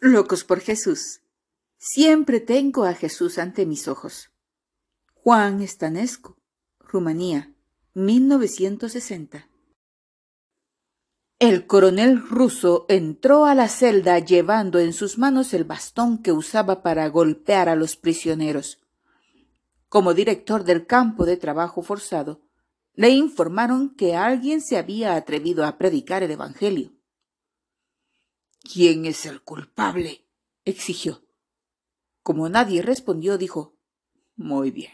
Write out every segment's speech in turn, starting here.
Locos por Jesús. Siempre tengo a Jesús ante mis ojos. Juan Estanescu, Rumanía, 1960. El coronel ruso entró a la celda llevando en sus manos el bastón que usaba para golpear a los prisioneros. Como director del campo de trabajo forzado, le informaron que alguien se había atrevido a predicar el Evangelio. ¿Quién es el culpable? exigió. Como nadie respondió, dijo, Muy bien.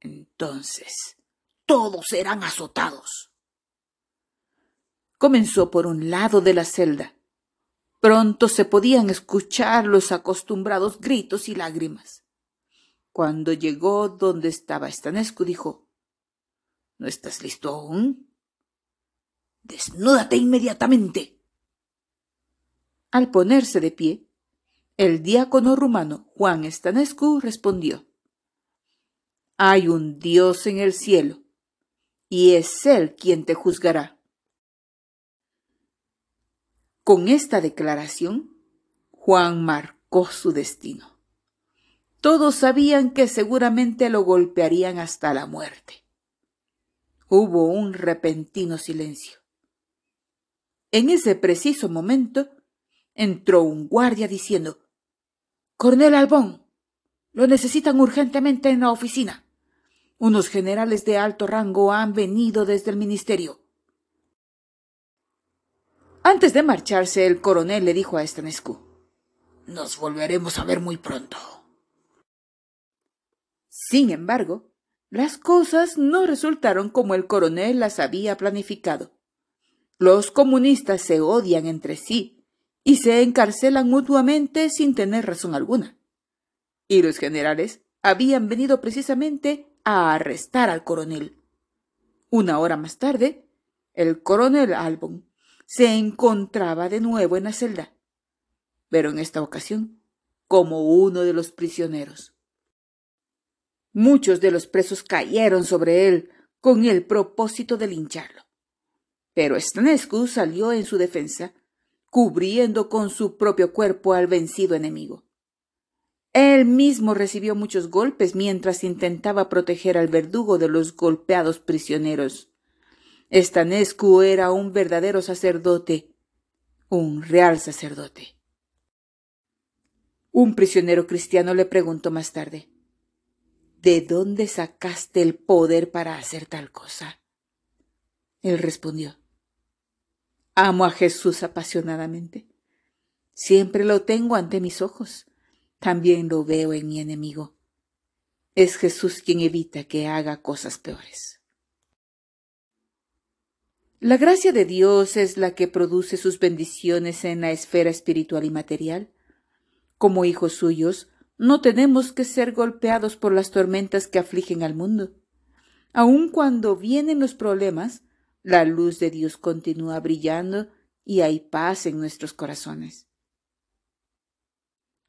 Entonces, todos serán azotados comenzó por un lado de la celda. Pronto se podían escuchar los acostumbrados gritos y lágrimas. Cuando llegó donde estaba Estanescu, dijo, ¿No estás listo aún? Desnúdate inmediatamente. Al ponerse de pie, el diácono rumano Juan Estanescu respondió, Hay un Dios en el cielo, y es Él quien te juzgará. Con esta declaración, Juan marcó su destino. Todos sabían que seguramente lo golpearían hasta la muerte. Hubo un repentino silencio. En ese preciso momento entró un guardia diciendo Coronel Albón, lo necesitan urgentemente en la oficina. Unos generales de alto rango han venido desde el ministerio. Antes de marcharse, el coronel le dijo a Estanescu, Nos volveremos a ver muy pronto. Sin embargo, las cosas no resultaron como el coronel las había planificado. Los comunistas se odian entre sí y se encarcelan mutuamente sin tener razón alguna. Y los generales habían venido precisamente a arrestar al coronel. Una hora más tarde, el coronel Albon se encontraba de nuevo en la celda, pero en esta ocasión como uno de los prisioneros. Muchos de los presos cayeron sobre él con el propósito de lincharlo. Pero Stanescu salió en su defensa, cubriendo con su propio cuerpo al vencido enemigo. Él mismo recibió muchos golpes mientras intentaba proteger al verdugo de los golpeados prisioneros. Estanescu era un verdadero sacerdote, un real sacerdote. Un prisionero cristiano le preguntó más tarde, ¿De dónde sacaste el poder para hacer tal cosa? Él respondió, Amo a Jesús apasionadamente. Siempre lo tengo ante mis ojos. También lo veo en mi enemigo. Es Jesús quien evita que haga cosas peores. La gracia de Dios es la que produce sus bendiciones en la esfera espiritual y material. Como hijos suyos, no tenemos que ser golpeados por las tormentas que afligen al mundo. Aun cuando vienen los problemas, la luz de Dios continúa brillando y hay paz en nuestros corazones.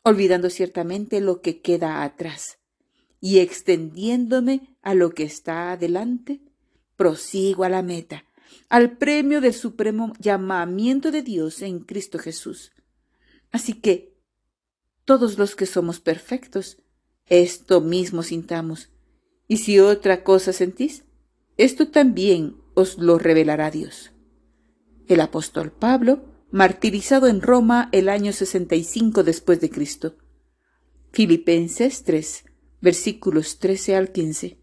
Olvidando ciertamente lo que queda atrás y extendiéndome a lo que está adelante, prosigo a la meta al premio del supremo llamamiento de Dios en Cristo Jesús. Así que, todos los que somos perfectos, esto mismo sintamos, y si otra cosa sentís, esto también os lo revelará Dios. El apóstol Pablo, martirizado en Roma el año 65 después de Cristo. Filipenses 3, versículos 13 al 15.